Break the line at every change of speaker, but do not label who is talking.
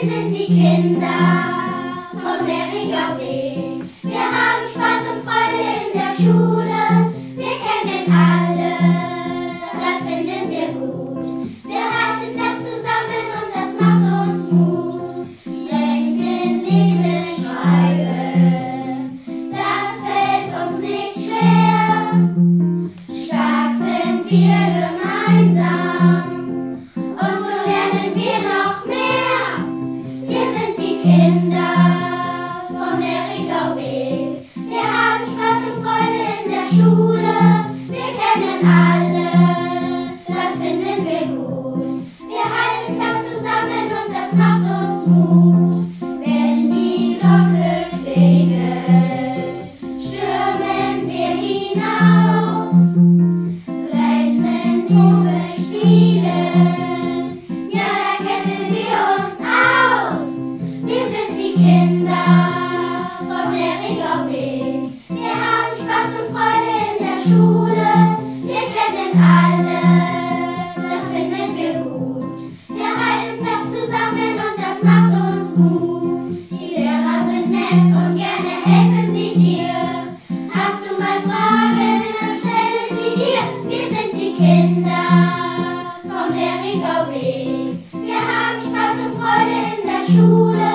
Wir sind die Kinder vom Lehriger Weg. Sind Freude in der Schule.